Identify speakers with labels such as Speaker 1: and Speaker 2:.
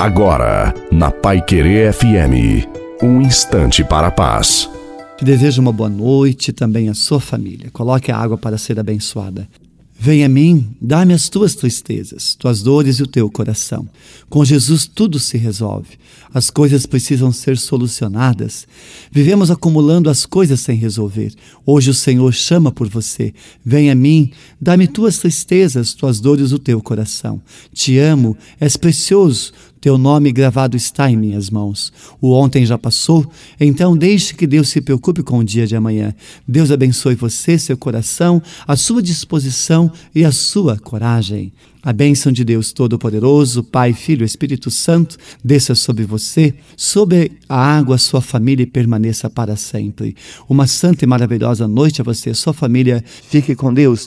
Speaker 1: Agora, na Pai Querer FM, um instante para a paz.
Speaker 2: Te desejo uma boa noite também à sua família. Coloque a água para ser abençoada. Venha a mim, dá-me as tuas tristezas, tuas dores e o teu coração. Com Jesus tudo se resolve. As coisas precisam ser solucionadas. Vivemos acumulando as coisas sem resolver. Hoje o Senhor chama por você. Venha a mim, dá-me tuas tristezas, tuas dores e o teu coração. Te amo, és precioso. Teu nome gravado está em minhas mãos. O ontem já passou, então deixe que Deus se preocupe com o dia de amanhã. Deus abençoe você, seu coração, a sua disposição e a sua coragem. A bênção de Deus Todo-Poderoso, Pai, Filho e Espírito Santo, desça sobre você, sobre a água, sua família e permaneça para sempre. Uma santa e maravilhosa noite a você sua família. Fique com Deus